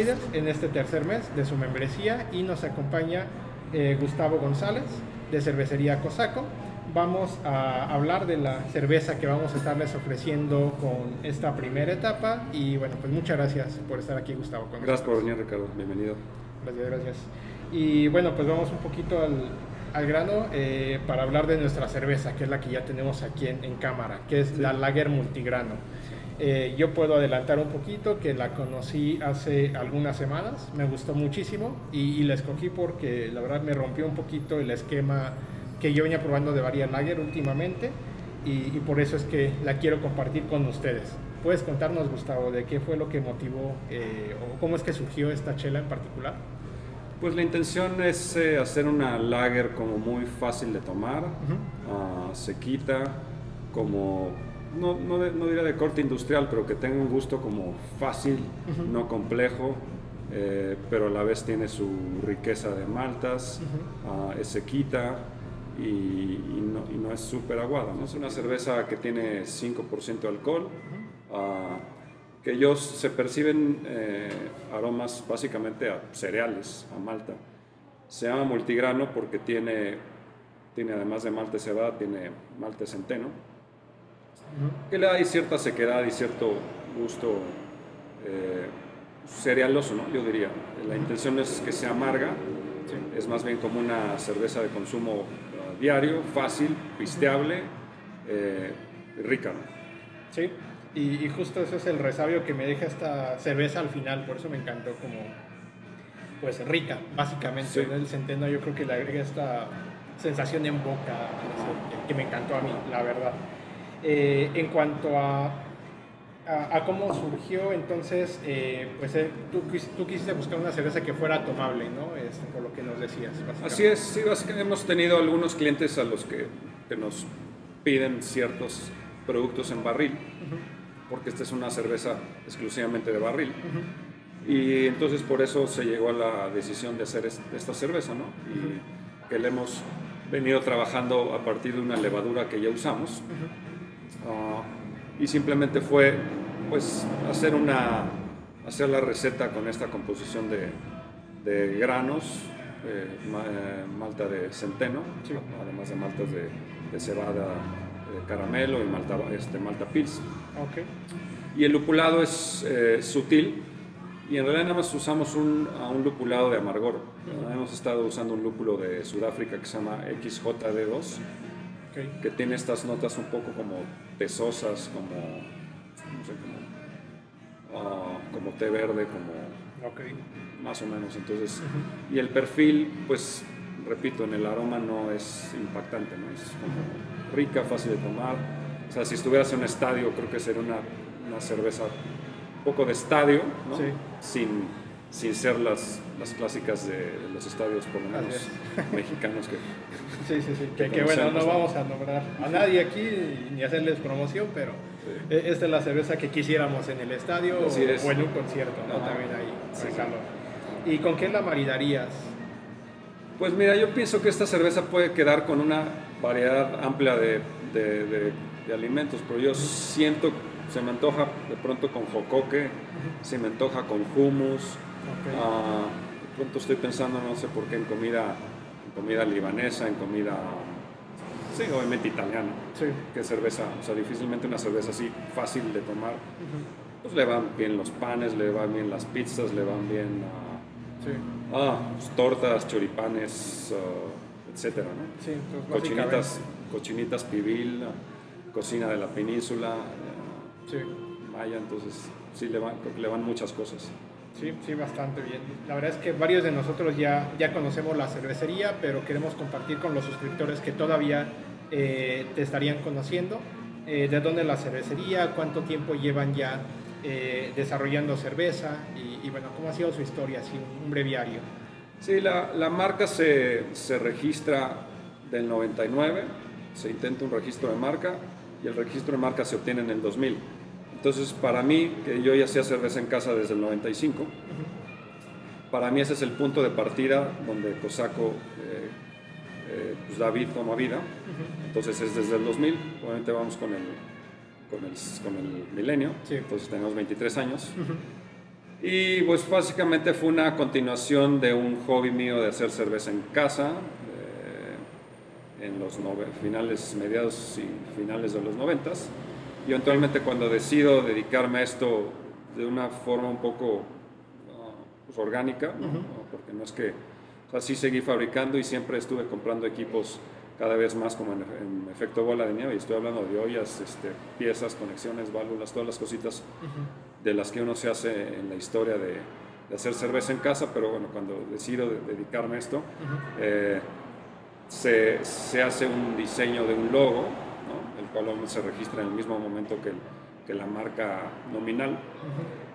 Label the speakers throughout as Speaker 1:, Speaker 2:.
Speaker 1: Outsiders en este tercer mes de su membresía y nos acompaña eh, Gustavo González de Cervecería Cosaco. Vamos a hablar de la cerveza que vamos a estarles ofreciendo con esta primera etapa y bueno, pues muchas gracias por estar aquí Gustavo.
Speaker 2: gracias por venir Ricardo, bienvenido.
Speaker 1: Gracias, gracias. Y bueno, pues vamos un poquito al, al grano eh, para hablar de nuestra cerveza, que es la que ya tenemos aquí en, en cámara, que es la Lager Multigrano. Eh, yo puedo adelantar un poquito que la conocí hace algunas semanas, me gustó muchísimo y, la escogí porque la verdad me rompió un poquito el esquema que yo venía probando de varias lager últimamente y, por eso es que la quiero compartir con ustedes. ¿Puedes contarnos, Gustavo, de qué fue lo que motivó eh, o cómo es que surgió esta chela en particular?
Speaker 2: Pues la intención es eh, hacer una lager como muy fácil de tomar, uh sequita, como no, no, no, diría de corte industrial, pero que tenga un gusto como fácil, no complejo, eh, pero a la vez tiene su riqueza de maltas, uh es sequita y, y, no, y, no, es súper aguada. ¿no? Es una cerveza que tiene 5% de alcohol, uh, que ellos se perciben eh, aromas básicamente a cereales, a malta. Se llama multigrano porque tiene, tiene además de malta cebada, tiene malta centeno que le da cierta sequedad y cierto gusto eh, cerealoso, ¿no? yo diría. La intención es que sea amarga, es más bien como una cerveza de consumo uh, diario, fácil, pisteable, eh, rica.
Speaker 1: Sí, y, justo eso es el resabio que me deja esta cerveza al final, por eso me encantó como, pues rica, básicamente. El centeno yo creo que le agrega esta sensación en boca que me encantó a mí, la verdad. Eh, en cuanto a, a, cómo surgió, entonces, eh, pues eh, tú, tú, quisiste buscar una cerveza que fuera tomable, ¿no? Este, por lo que nos decías.
Speaker 2: Así es, sí, básicamente hemos tenido algunos clientes a los que, que nos piden ciertos productos en barril, porque esta es una cerveza exclusivamente de barril. Y entonces por eso se llegó a la decisión de hacer esta cerveza, ¿no? Y que le hemos venido trabajando a partir de una levadura que ya usamos. Ah, y simplemente fue pues hacer una hacer la receta con esta composición de, de granos eh, eh, malta de centeno además de maltas de, de cebada de caramelo y malta este malta pils.
Speaker 1: Okay.
Speaker 2: y el lupulado es eh, sutil y en realidad nada más usamos un, un lupulado de amargor. Hemos estado usando un lúpulo de Sudáfrica que se llama XJD2 que tiene estas notas un poco como pesosas, como, no sé, como, ah, como té verde, como más o menos. Entonces, y el perfil, pues, repito, en el aroma no es impactante, ¿no? es como rica, fácil de tomar. O sea, si estuvieras en un estadio, creo que sería una, una cerveza un poco de estadio, ¿no? sin sin ser las, las clásicas de los estadios, por lo menos mexicanos que...
Speaker 1: Sí, sí, sí, que, bueno, no vamos a nombrar a nadie aquí ni hacerles promoción, pero e, esta es la cerveza que quisiéramos en el estadio o, en un concierto, ¿no? También ahí, ¿Y con qué la maridarías?
Speaker 2: Pues mira, yo pienso que esta cerveza puede quedar con una variedad amplia de, de, de, alimentos, pero yo siento, se me antoja de pronto con jocoque, se me antoja con hummus, Ah, de pronto estoy pensando, no sé por qué, en comida, en comida libanesa, en comida, sí, obviamente italiana.
Speaker 1: Sí.
Speaker 2: Que cerveza, o sea, difícilmente una cerveza así fácil de tomar. Pues le van bien los panes, le van bien las pizzas, le van bien
Speaker 1: sí.
Speaker 2: ah, pues, tortas, choripanes, uh, etcétera, ¿no?
Speaker 1: Sí,
Speaker 2: cochinitas, cochinitas pibil, cocina de la península,
Speaker 1: sí.
Speaker 2: Maya, entonces sí le van, le van muchas cosas.
Speaker 1: Sí, sí, bastante bien. La verdad es que varios de nosotros ya, ya conocemos la cervecería, pero queremos compartir con los suscriptores que todavía eh, te estarían conociendo. Eh, ¿De dónde la cervecería? ¿Cuánto tiempo llevan ya eh, desarrollando cerveza? Y, bueno, ¿cómo ha sido su historia? Así, un breviario.
Speaker 2: Sí, la, la marca se, se registra del 99, se intenta un registro de marca y el registro de marca se obtiene en el 2000. Entonces, para mí, que yo ya hacía cerveza en casa desde el 95, para mí ese es el punto de partida donde Cosaco, eh, eh, pues David toma vida. Entonces es desde el 2000, obviamente vamos con el, con el, con el milenio, entonces tenemos 23 años. Y pues básicamente fue una continuación de un hobby mío de hacer cerveza en casa eh, en los finales, mediados y finales de los noventas. Y eventualmente cuando decido dedicarme a esto de una forma un poco ah, pues, orgánica, porque no es que, así seguí fabricando y siempre estuve comprando equipos cada vez más como en, efecto bola de nieve, y estoy hablando de ollas, este, piezas, conexiones, válvulas, todas las cositas de las que uno se hace en la historia de, hacer cerveza en casa, pero bueno, cuando decido dedicarme a esto, eh, se, se, hace un diseño de un logo, cual se registra en el mismo momento que, que la marca nominal,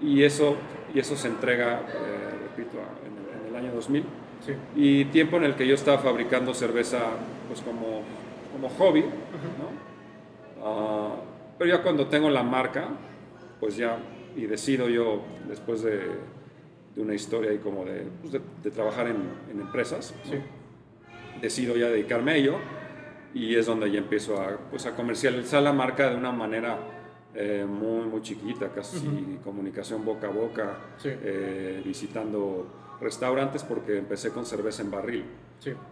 Speaker 2: y, eso, y eso se entrega, eh, repito, en el, en el año 2000 y tiempo en el que yo estaba fabricando cerveza pues como, como hobby, ah, pero ya cuando tengo la marca, pues ya, y decido yo, después de, de una historia y como de, pues de, trabajar en, en empresas, decido ya dedicarme a ello y es donde ya empiezo a, pues a comercializar la marca de una manera eh, muy, muy chiquita, casi comunicación boca a boca, eh, visitando restaurantes porque empecé con cerveza en barril.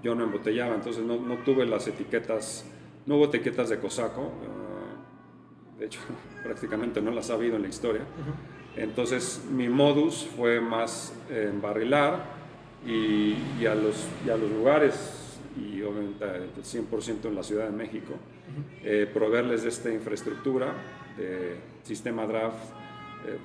Speaker 2: Yo no embotellaba, entonces no, no, tuve las etiquetas, no hubo etiquetas de cosaco, ah, de hecho prácticamente no las ha habido en la historia. Entonces mi modus fue más embarrilar y, y, a los, y a los lugares, y obviamente el 100% en la Ciudad de México, eh, proveerles de esta infraestructura de sistema draft. Eh,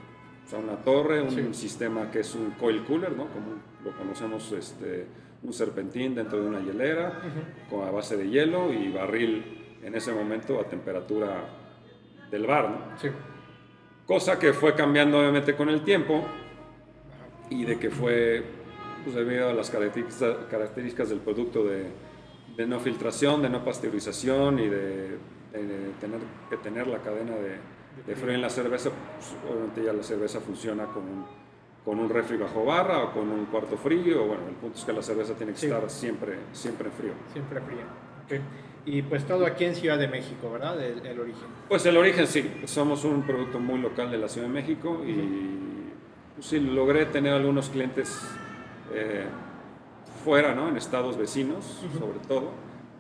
Speaker 2: una torre, un sistema que es un coil cooler, ¿no? como lo conocemos, este, un serpentín dentro de una hielera, con a base de hielo y barril en ese momento a temperatura del bar. ¿no? Sí. Cosa que fue cambiando obviamente con el tiempo y de que fue pues, debido a las características, del producto de, de, no filtración, de no pasteurización y de, de tener que tener la cadena de de frío en la cerveza, pues, obviamente ya la cerveza funciona con un, con un refri bajo barra o con un cuarto frío. Bueno, el punto es que la cerveza tiene que estar siempre, siempre frío.
Speaker 1: Siempre frío. Okay. Y pues todo aquí en Ciudad de México, ¿verdad? El, origen.
Speaker 2: Pues el origen sí, somos un producto muy local de la Ciudad de México y pues, sí, logré tener algunos clientes eh, fuera, ¿no? En estados vecinos, sobre todo,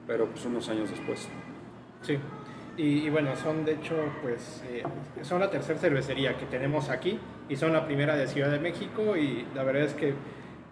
Speaker 2: pero pues unos años después.
Speaker 1: Sí. Y, bueno, son de hecho, pues, eh, son la tercera cervecería que tenemos aquí y son la primera de Ciudad de México y la verdad es que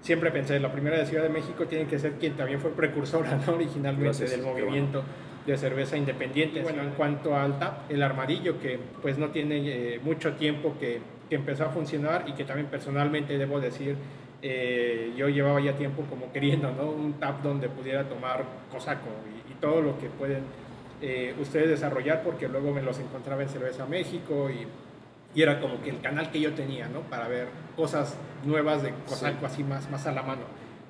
Speaker 1: siempre pensé, la primera de Ciudad de México tiene que ser quien también fue precursora ¿no? originalmente del movimiento de cerveza independiente. bueno, en cuanto al TAP, el armadillo que pues no tiene eh, mucho tiempo que, que, empezó a funcionar y que también personalmente debo decir, eh, yo llevaba ya tiempo como queriendo, ¿no? Un tap donde pudiera tomar cosaco y, y todo lo que pueden eh, ustedes desarrollar porque luego me los encontraba en Cerveza México y, y, era como que el canal que yo tenía, ¿no? Para ver cosas nuevas de cosas así más, más a la mano.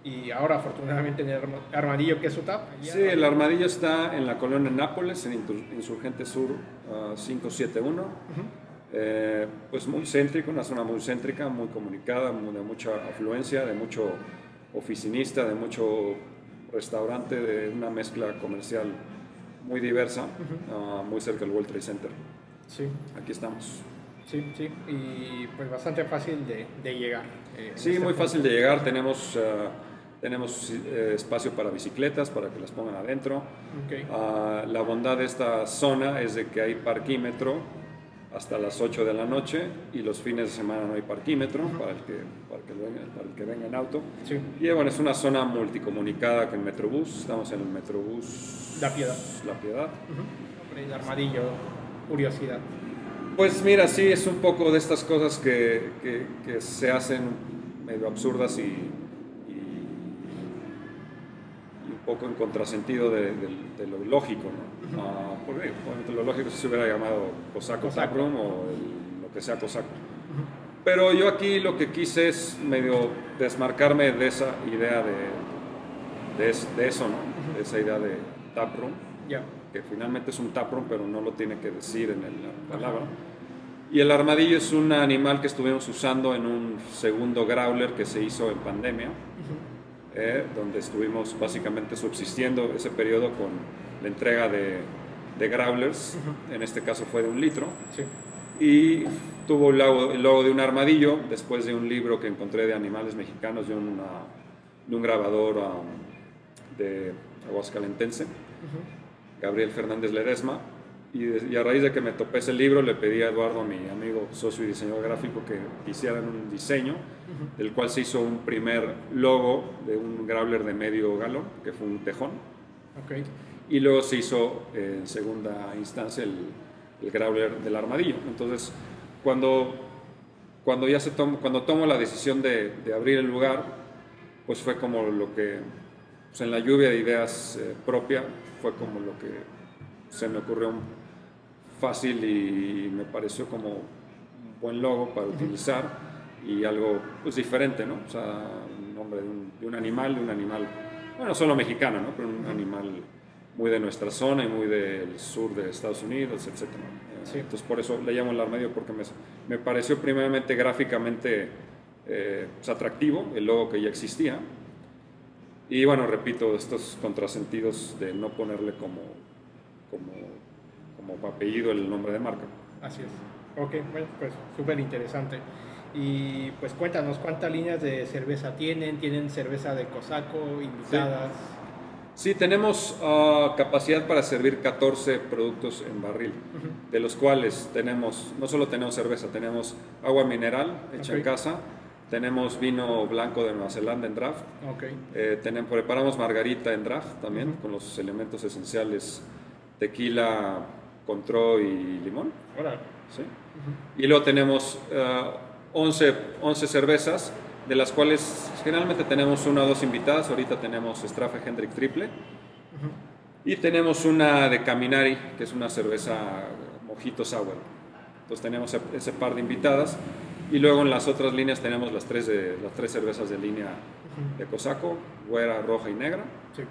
Speaker 1: Y ahora afortunadamente en el Armadillo, que es su tap.
Speaker 2: Sí, el Armadillo está en la colonia Nápoles, en Insurgente Sur 571. Ah, eh, pues muy céntrico, una zona muy céntrica, muy comunicada, de mucha afluencia, de mucho oficinista, de mucho restaurante, de una mezcla comercial muy diversa, ah, muy cerca del World Trade Center. Sí. Aquí estamos.
Speaker 1: Sí, sí, y pues bastante fácil de, de llegar.
Speaker 2: Eh, sí, este muy fácil de llegar. Tenemos, ah, tenemos eh, espacio para bicicletas, para que las pongan adentro. Okay. Ah, la bondad de esta zona es de que hay parquímetro hasta las 8 de la noche y los fines de semana no hay parquímetro para, el que, para, que venga, para el que venga en auto. Sí. Y bueno, es una zona multicomunicada con el Metrobús. Estamos en el Metrobús
Speaker 1: la Piedad.
Speaker 2: La Piedad.
Speaker 1: El armadillo, curiosidad.
Speaker 2: Pues mira, sí, es un poco de estas cosas que, que, se hacen medio absurdas y, poco en contrasentido de, lo lógico, ¿no? Ah, porque lo lógico se hubiera llamado Cosaco, Taproom o lo que sea Cosaco. Pero yo aquí lo que quise es medio desmarcarme de esa idea de, de, de eso, ¿no? De esa idea de, taproom, que finalmente es un taproom, pero no lo tiene que decir en la palabra. Y el armadillo es un animal que estuvimos usando en un segundo growler que se hizo en pandemia, eh, donde estuvimos básicamente subsistiendo ese periodo con la entrega de, de growlers, en este caso fue de un litro. y tuvo el logo, el logo, de un armadillo después de un libro que encontré de animales mexicanos de, de un grabador um, de Aguascalentense, Gabriel Fernández Ledesma. Y, a raíz de que me topé ese libro, le pedí a Eduardo, mi amigo socio y diseñador gráfico, que hicieran un diseño, del cual se hizo un primer logo de un growler de medio galón, que fue un tejón.
Speaker 1: Okay.
Speaker 2: Y luego se hizo en segunda instancia el, el growler del armadillo. Entonces, cuando, cuando ya se tomo, cuando tomo la decisión de, de, abrir el lugar, pues fue como lo que, pues en la lluvia de ideas eh, propia, fue como lo que se me ocurrió fácil y me pareció como un buen logo para utilizar y algo pues diferente, ¿no? O sea, un nombre de un, de un animal, de un animal, bueno, solo mexicano, ¿no? Pero un animal muy de nuestra zona y muy del sur de Estados Unidos, etc. Sí. Entonces por eso le llamo el armadio porque me, me pareció primeramente gráficamente eh, pues, atractivo el logo que ya existía. Y bueno, repito, estos contrasentidos de no ponerle como, como, como apellido el nombre de marca.
Speaker 1: Así es. Ok, bueno, pues súper interesante. Y pues cuéntanos cuántas líneas de cerveza tienen, tienen cerveza de cosaco, invitadas.
Speaker 2: Sí, tenemos uh, capacidad para servir 14 productos en barril, de los cuales tenemos, no solo tenemos cerveza, tenemos agua mineral hecha en casa, tenemos vino blanco de Nueva Zelanda en draft,
Speaker 1: okay.
Speaker 2: eh, tenemos, preparamos margarita en draft también, con los elementos esenciales tequila, contro y limón. ¿sí? Y luego tenemos uh, 11, 11 cervezas de las cuales generalmente tenemos una o dos invitadas. Ahorita tenemos Strafe Hendrick Triple. Y tenemos una de Caminari, que es una cerveza mojito sour. Entonces tenemos ese par de invitadas. Y luego en las otras líneas tenemos las tres, de, las tres cervezas de línea de Cosaco, güera, roja y negra.
Speaker 1: Sí.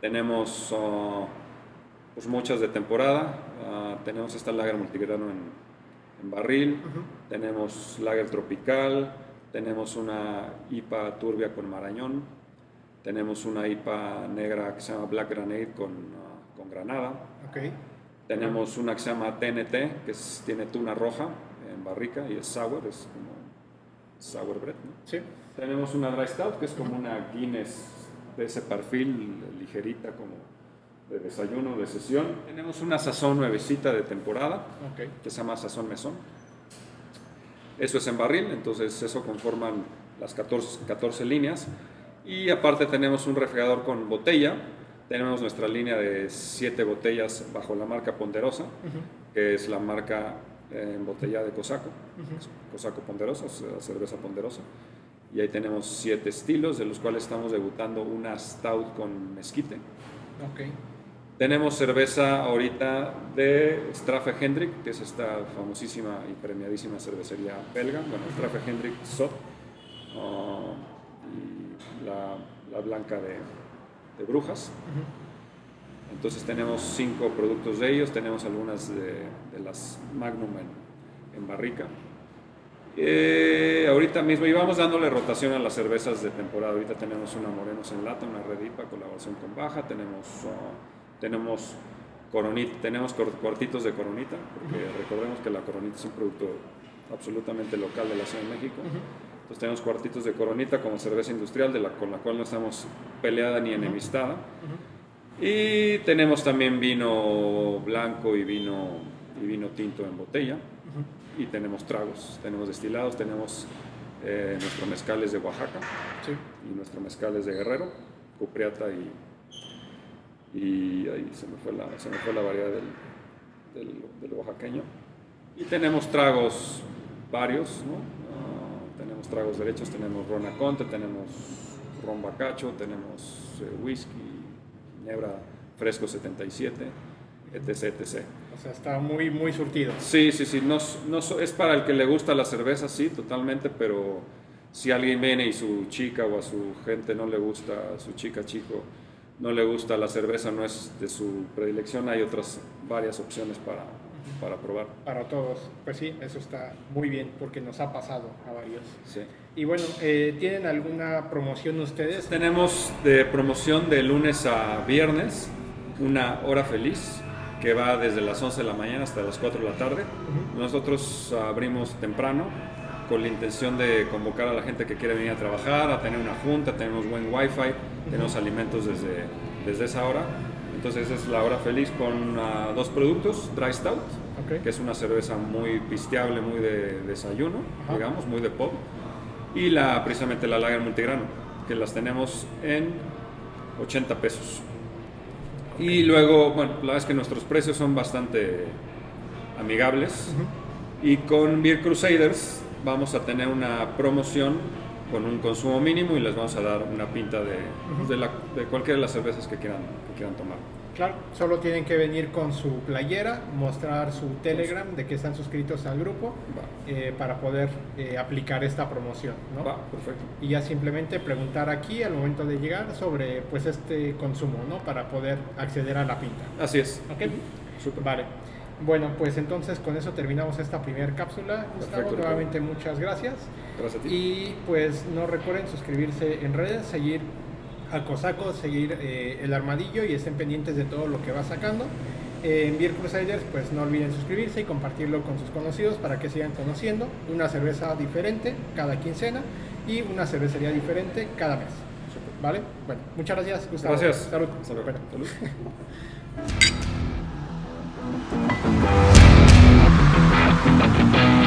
Speaker 2: Tenemos uh, pues muchas de temporada. Uh, tenemos esta lager multigrano en, en barril. Tenemos lager tropical tenemos una IPA turbia con marañón, tenemos una IPA negra que se llama Black Granate con, uh, con granada.
Speaker 1: Okay.
Speaker 2: Tenemos una que se llama TNT, que tiene tuna roja en barrica y es sour, es como sour bread. ¿no?
Speaker 1: Sí.
Speaker 2: Tenemos una Dry Stout, que es como una Guinness de ese perfil, ligerita, como de desayuno, de sesión. Tenemos una sazón nuevecita de temporada,
Speaker 1: okay.
Speaker 2: que se llama Sazón Mesón. Eso es en barril, entonces eso conforman las 14, 14 líneas. Y aparte tenemos un refrigerador con botella. Tenemos nuestra línea de 7 botellas bajo la marca Ponderosa, que es la marca eh, en botella de Cosaco. Cosaco Ponderosa, cerveza Ponderosa. Y ahí tenemos 7 estilos, de los cuales estamos debutando una Stout con mezquite.
Speaker 1: Okay.
Speaker 2: Tenemos cerveza ahorita de Strafe Hendrick, que es esta famosísima y premiadísima cervecería belga. Bueno, Strafe Hendrick Sot uh, y la, la blanca de, de Brujas.
Speaker 1: Uh -huh.
Speaker 2: Entonces tenemos cinco productos de ellos, tenemos algunas de, de las Magnum en, en barrica. Eh, ahorita mismo íbamos dándole rotación a las cervezas de temporada. Ahorita tenemos una Morenos en lata, una Redipa, colaboración con Baja, tenemos... Uh, tenemos, coronita, tenemos cortitos de coronita, porque recordemos que la coronita es un producto absolutamente local de la Ciudad de México. Entonces tenemos cuartitos de coronita como cerveza industrial, de la, con la cual no estamos peleada ni enemistada. Y tenemos también vino blanco y vino, y vino tinto en botella. Y tenemos tragos, tenemos destilados, tenemos eh, nuestros mezcales de Oaxaca
Speaker 1: sí.
Speaker 2: y nuestros mezcales de Guerrero, Cupriata y y ahí se me fue la, se me fue la variedad del, del, del oaxaqueño. Y tenemos tragos varios, ¿no? Uh, tenemos tragos derechos, tenemos ron Aconte, tenemos ron bacacho, tenemos eh, whisky, ginebra fresco 77, etc, etc.
Speaker 1: O sea, está muy, muy surtido.
Speaker 2: Sí, sí, sí, no, no, es para el que le gusta la cerveza, sí, totalmente, pero si alguien viene y su chica o a su gente no le gusta, a su chica, chico, no le gusta la cerveza, no es de su predilección, hay otras varias opciones para, para probar.
Speaker 1: Para todos, pues sí, eso está muy bien porque nos ha pasado a varios.
Speaker 2: Sí.
Speaker 1: Y bueno, eh, ¿tienen alguna promoción ustedes?
Speaker 2: Tenemos de promoción de lunes a viernes una hora feliz que va desde las 11 de la mañana hasta las 4 de la tarde. Nosotros abrimos temprano con la intención de convocar a la gente que quiere venir a trabajar, a tener una junta, tenemos buen wifi, tenemos alimentos desde, desde esa hora. Entonces es la hora feliz con uh, dos productos, Dry Stout,
Speaker 1: Ok.
Speaker 2: que es una cerveza muy pisteable, muy de desayuno, digamos, muy de pop, y la, precisamente la Lager Multigrano, que las tenemos en 80 pesos. Y luego, bueno, la verdad es que nuestros precios son bastante amigables. Y con Beer Crusaders vamos a tener una promoción con un consumo mínimo y les vamos a dar una pinta de, de, la- de cualquiera de las cervezas que quieran, que quieran tomar.
Speaker 1: Claro, solo tienen que venir con su playera, mostrar su Telegram de que están suscritos al grupo eh, para poder eh, aplicar esta promoción, ¿no?
Speaker 2: va, perfecto.
Speaker 1: Y ya simplemente preguntar aquí al momento de llegar sobre pues este consumo, ¿no? Para poder acceder a la pinta.
Speaker 2: Así es.
Speaker 1: ¿Ok?
Speaker 2: Súper.
Speaker 1: Vale. Bueno, pues entonces con eso terminamos esta primera cápsula. Gustavo, nuevamente muchas gracias.
Speaker 2: Gracias a ti.
Speaker 1: Y pues no recuerden suscribirse en redes, seguir a Cosaco, seguir eh, el armadillo y estén pendientes de todo lo que va sacando. Eh, en Beer Crusaders, pues no olviden suscribirse y compartirlo con sus conocidos para que sigan conociendo una cerveza diferente cada quincena y una cervecería diferente cada mes. ¿Vale? Bueno, muchas gracias, Gustavo.
Speaker 2: Gracias.
Speaker 1: Salud.
Speaker 2: Hasta luego.
Speaker 1: Bueno.
Speaker 2: Salud. Thank you.